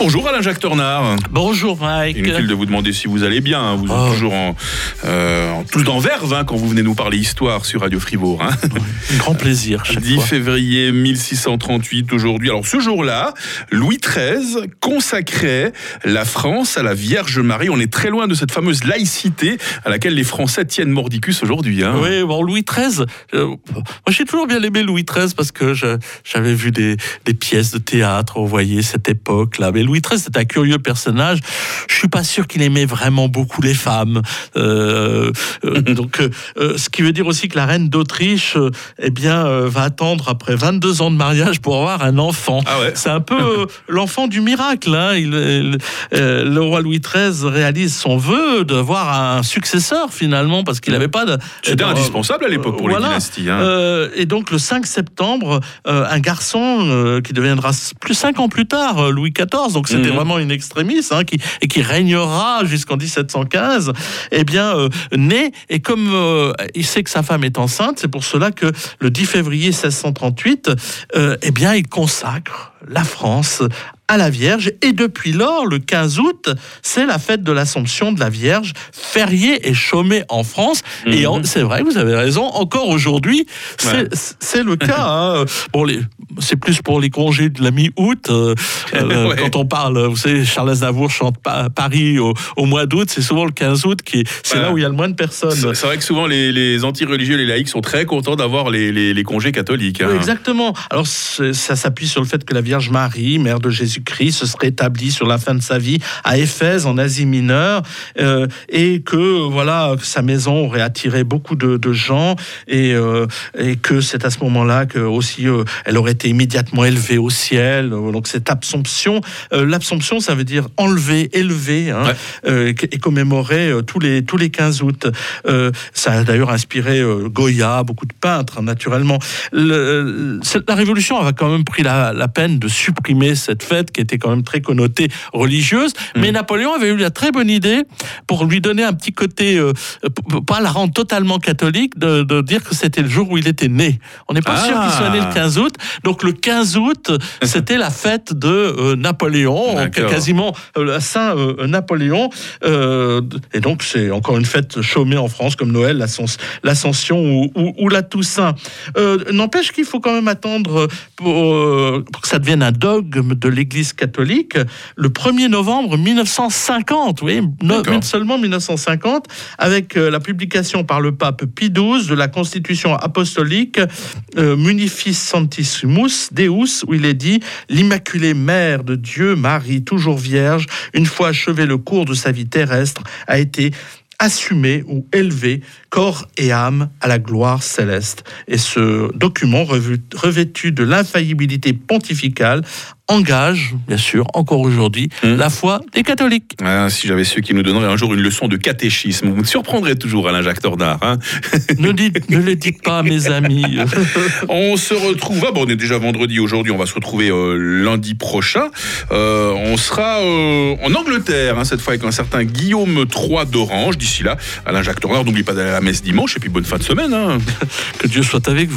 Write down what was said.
Bonjour Alain-Jacques Tornard. Bonjour Mike. Inutile de vous demander si vous allez bien. hein. Vous êtes Oh. toujours en, euh, en tous en verve hein, quand vous venez nous parler histoire sur Radio Fribourg. hein. Un grand plaisir chaque 10 fois. février 1638 aujourd'hui. Alors ce jour-là, Louis XIII consacrait la France à la Vierge Marie. On est très loin de cette fameuse laïcité à laquelle les Français tiennent mordicus aujourd'hui. hein. Oui, bon, Louis XIII. euh, moi, j'ai toujours bien aimé Louis XIII parce que j'avais vu des, des pièces de théâtre, vous voyez, cette époque-là. Mais Louis XIII, c'est un curieux personnage. Je suis pas sûr qu'il aimait vraiment beaucoup les femmes. Euh, euh, donc, euh, ce qui veut dire aussi que la reine d'Autriche, eh bien, va attendre après 22 ans de mariage pour avoir un enfant. Ah ouais. C'est un peu l'enfant du miracle. hein. Il- il- le roi Louis XIII réalise son vœu d'avoir un successeur finalement parce qu'il n'avait pas de. C'était indispensable à l'époque pour voilà. les dynasties. hein. Et donc le 5 septembre, un garçon qui deviendra plus cinq ans plus tard, Louis XIV, donc c'était Mhm. vraiment une extrémiste, hein, qui, et qui régnera jusqu'en 1715, eh bien, euh, né, et comme euh, il sait que sa femme est enceinte, c'est pour cela que le 10 février 1638, euh, eh bien, il consacre la France à la Vierge. Et depuis lors, le 15 août, c'est la fête de l'Assomption de la Vierge, férié et chômé en France. Et Mhm. c'est vrai, vous avez raison, encore aujourd'hui, c'est Ouais. c'est le cas. hein. Bon, c'est plus pour les congés de la mi-août. euh, euh, Ouais. Quand on parle, vous savez, Charles Aznavour chante Pa- Paris au, au mois d'août, c'est souvent le 15 août qui est- c'est là où il y a le moins de personnes. C'est vrai que souvent les, les anti-religieux, les laïcs sont très contents d'avoir les, les- les congés catholiques. hein. Oui, exactement. Alors ça s'appuie sur le fait que la Vierge Marie, mère de Jésus-Christ, se serait établie sur la fin de sa vie à Éphèse, en Asie mineure, euh, et que voilà que sa maison aurait attiré beaucoup de, de gens, et, euh, et que c'est à ce moment-là que aussi euh, elle aurait été immédiatement élevée au ciel. Donc cette Absomption, l'Absomption, ça veut dire enlever, élever, hein, Ouais. et commémorer tous les tous les 15 août. Ça a d'ailleurs inspiré Goya, beaucoup de peintres, hein, naturellement. Le- la Révolution avait quand même pris la, la peine de supprimer cette fête qui était quand même très connotée religieuse. Mm. Mais Napoléon avait eu la très bonne idée pour lui donner un petit côté, euh, p- pas la rendre totalement catholique, de, de dire que c'était le jour où il était né. On n'est pas Ah. sûr qu'il soit né le 15 août. Donc le 15 août, c'était la fête de euh, Napoléon, quasiment euh, Saint euh, Napoléon. Euh, et donc c'est encore une fête chômée en France comme Noël, l'Ascens- l'Ascension ou, ou- ou la Toussaint. Euh, N'empêche qu'il faut quand même attendre pour, euh, pour que ça devienne un dogme de l'Église catholique le 1er novembre 1950. Oui, no- seulement 1950, avec euh, la publication par le pape Pie XII de la Constitution apostolique euh, Munifice Santissimus Deus, où il est dit L'Immaculée Mère de Dieu, Marie, toujours vierge, une fois achevé le cours de sa vie terrestre, a été assumée ou élevée, corps et âme, à la gloire céleste. Et ce document, revêtu de l'infaillibilité pontificale, engage, bien sûr, encore aujourd'hui, Mmh. la foi des catholiques. Ah, si j'avais su qui nous donnerait un jour une leçon de catéchisme, vous me surprendrez toujours, Alain Jacques Tornard. hein. ne, dites, ne le dites pas, mes amis. on se retrouve, ah bon, on est déjà vendredi aujourd'hui, on va se retrouver euh, lundi prochain. Euh, on sera euh, en Angleterre, hein, cette fois avec un certain Guillaume III d'Orange. D'ici là, Alain Jacques Tornard, n'oublie pas d'aller à la messe dimanche et puis bonne fin de semaine. hein. Que Dieu soit avec vous.